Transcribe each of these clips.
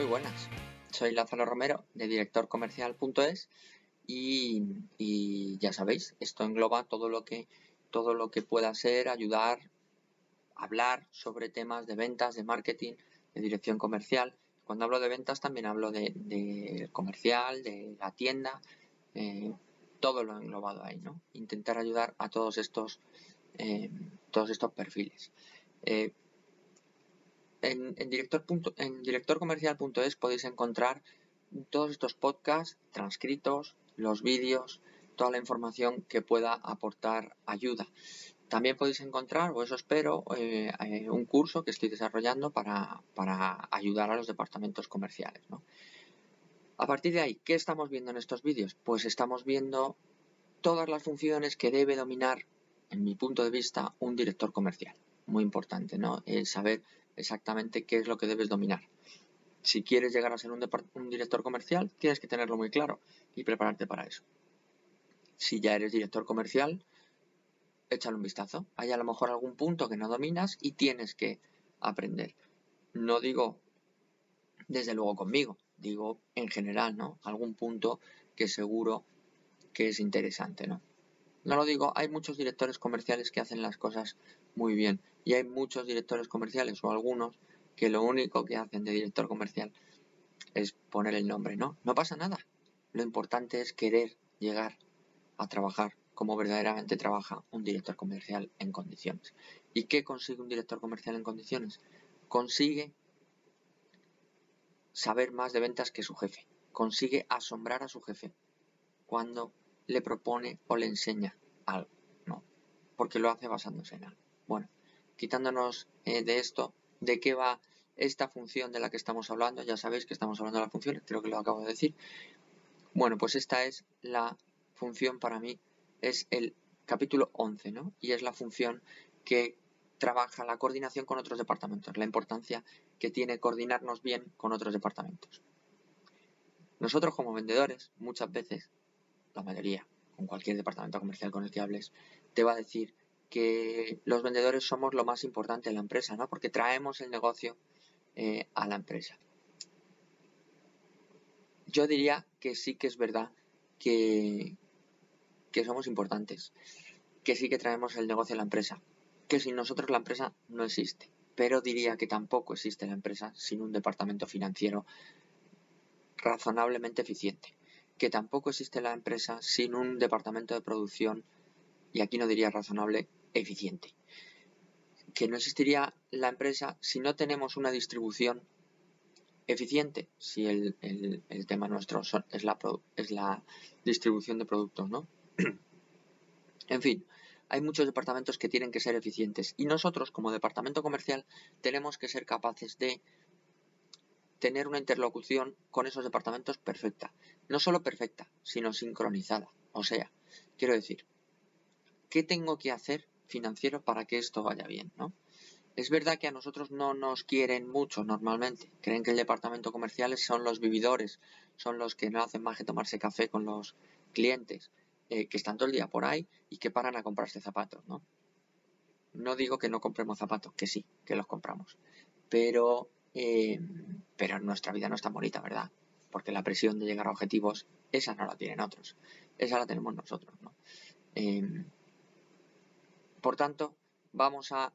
Muy buenas, soy Lázaro Romero de directorcomercial.es y, y, ya sabéis, esto engloba todo lo que todo lo que pueda ser ayudar, hablar sobre temas de ventas, de marketing, de dirección comercial. Cuando hablo de ventas también hablo de, comercial, de la tienda, eh, todo lo englobado ahí, ¿no? Intentar ayudar a todos estos, eh, todos estos perfiles. Eh, en, director en directorcomercial.es podéis encontrar todos estos podcasts transcritos, los vídeos, toda la información que pueda aportar ayuda. También podéis encontrar, o eso espero, eh, eh, un curso que estoy desarrollando para, ayudar a los departamentos comerciales. A partir de ahí, ¿qué estamos viendo en estos vídeos? Pues estamos viendo todas las funciones que debe dominar, en mi punto de vista, un director comercial. Muy importante, ¿no? El saber exactamente qué es lo que debes dominar. Si quieres llegar a ser un, un director comercial, tienes que tenerlo muy claro y prepararte para eso. Si ya eres director comercial, échale un vistazo. Hay a lo mejor algún punto que no dominas y tienes que aprender. No digo desde luego conmigo, digo en general, ¿no? Algún punto que seguro que es interesante, ¿no? No lo digo, hay muchos directores comerciales que hacen las cosas muy bien y hay muchos directores comerciales o algunos que lo único que hacen de director comercial es poner el nombre, ¿no? No pasa nada. Lo importante es querer llegar a trabajar como verdaderamente trabaja un director comercial en condiciones. ¿Y qué consigue un director comercial en condiciones? Consigue saber más de ventas que su jefe. Consigue asombrar a su jefe cuando le propone o le enseña algo. No, porque lo hace basándose en algo. Bueno, quitándonos eh, de esto, ¿de qué va esta función de la que estamos hablando? Ya sabéis que estamos hablando de la función, creo que lo acabo de decir. Bueno, pues esta es la función para mí es el capítulo 11, ¿no? Y es la función que trabaja la coordinación con otros departamentos, la importancia que tiene coordinarnos bien con otros departamentos. Nosotros como vendedores, muchas veces, la mayoría, con cualquier departamento comercial con el que hables, te va a decir que los vendedores somos lo más importante en la empresa, ¿no? Porque traemos el negocio eh, a la empresa. Yo diría que sí que es verdad que, que somos importantes, que sí que traemos el negocio a la empresa, que sin nosotros la empresa no existe, pero diría que tampoco existe la empresa sin un departamento financiero razonablemente eficiente, que tampoco existe la empresa sin un departamento de producción, y aquí no diría razonable, eficiente, que no existiría la empresa si no tenemos una distribución eficiente, si el, tema nuestro es, la, es la distribución de productos, ¿no? en fin, hay muchos departamentos que tienen que ser eficientes y nosotros como departamento comercial tenemos que ser capaces de tener una interlocución con esos departamentos perfecta. No solo perfecta, sino sincronizada. O sea, quiero decir, ¿qué tengo que hacer financiero para que esto vaya bien? ¿no? Es verdad que a nosotros no nos quieren mucho normalmente. Creen que el departamento comercial son los vividores, son los que no hacen más que tomarse café con los clientes. Eh, que están todo el día por ahí y que paran a comprarse zapatos, ¿no? No digo que no compremos zapatos, que sí, que los compramos. Pero, eh, pero nuestra vida no está bonita, ¿verdad? Porque la presión de llegar a objetivos, esa no la tienen otros. Esa la tenemos nosotros, ¿no? Em, por tanto, vamos a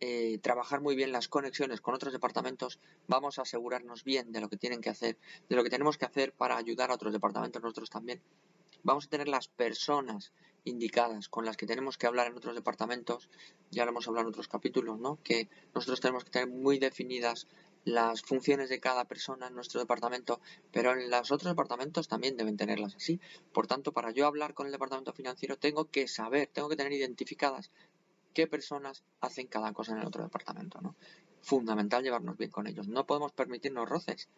eh, trabajar muy bien las conexiones con otros departamentos, vamos a asegurarnos bien de lo que tienen que hacer, de lo que tenemos que hacer para ayudar a otros departamentos, nosotros también, vamos a tener las personas indicadas con las que tenemos que hablar en otros departamentos, ya lo hemos hablado en otros capítulos, ¿no? Que nosotros tenemos que tener muy definidas las funciones de cada persona en nuestro departamento, pero en los otros departamentos también deben tenerlas así. Por tanto, para yo hablar con el departamento financiero tengo que saber, tengo que tener identificadas qué personas hacen cada cosa en el otro departamento, ¿no? Fundamental llevarnos bien con ellos. No podemos permitirnos roces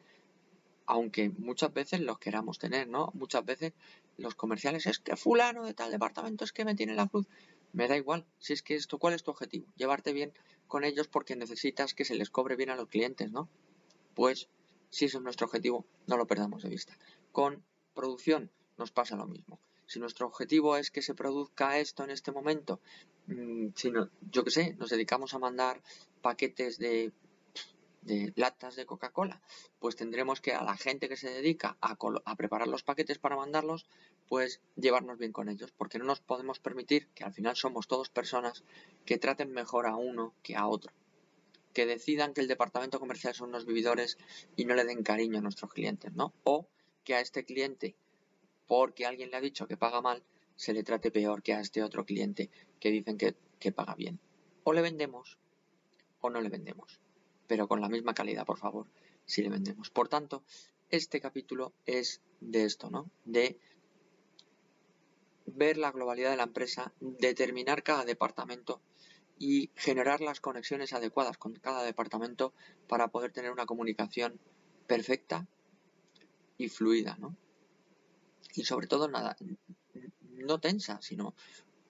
aunque muchas veces los queramos tener, ¿no? Muchas veces los comerciales es que fulano de tal departamento es que me tiene la cruz. Me da igual, si es que esto, ¿cuál es tu objetivo? Llevarte bien con ellos porque necesitas que se les cobre bien a los clientes, ¿no? Pues si ese es nuestro objetivo, no lo perdamos de vista. Con producción nos pasa lo mismo. Si nuestro objetivo es que se produzca esto en este momento, mm, si no, yo qué sé, nos dedicamos a mandar paquetes de de latas de Coca-Cola, pues tendremos que a la gente que se dedica a, a, preparar los paquetes para mandarlos, pues llevarnos bien con ellos, porque no nos podemos permitir que al final somos todos personas que traten mejor a uno que a otro, que decidan que el departamento comercial son unos vividores y no le den cariño a nuestros clientes, ¿no? O que a este cliente, porque alguien le ha dicho que paga mal, se le trate peor que a este otro cliente que dicen que, que paga bien. O le vendemos o no le vendemos pero con la misma calidad, por favor, si le vendemos. Por tanto, este capítulo es de esto, ¿no? De ver la globalidad de la empresa, determinar cada departamento y generar las conexiones adecuadas con cada departamento para poder tener una comunicación perfecta y fluida, ¿no? Y sobre todo nada, no tensa, sino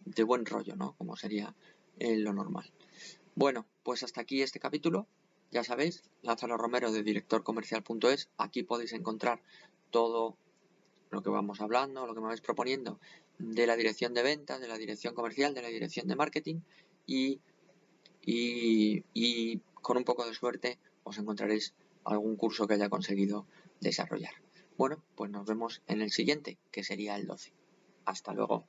de buen rollo, ¿no? Como sería lo normal. Bueno, pues hasta aquí este capítulo. Ya sabéis, Lázaro Romero de directorcomercial.es, aquí podéis encontrar todo lo que vamos hablando, lo que me vais proponiendo de la dirección de ventas, de la dirección comercial, de la dirección de marketing y, y con un poco de suerte os encontraréis algún curso que haya conseguido desarrollar. Bueno, pues nos vemos en el siguiente, que sería el 12. Hasta luego.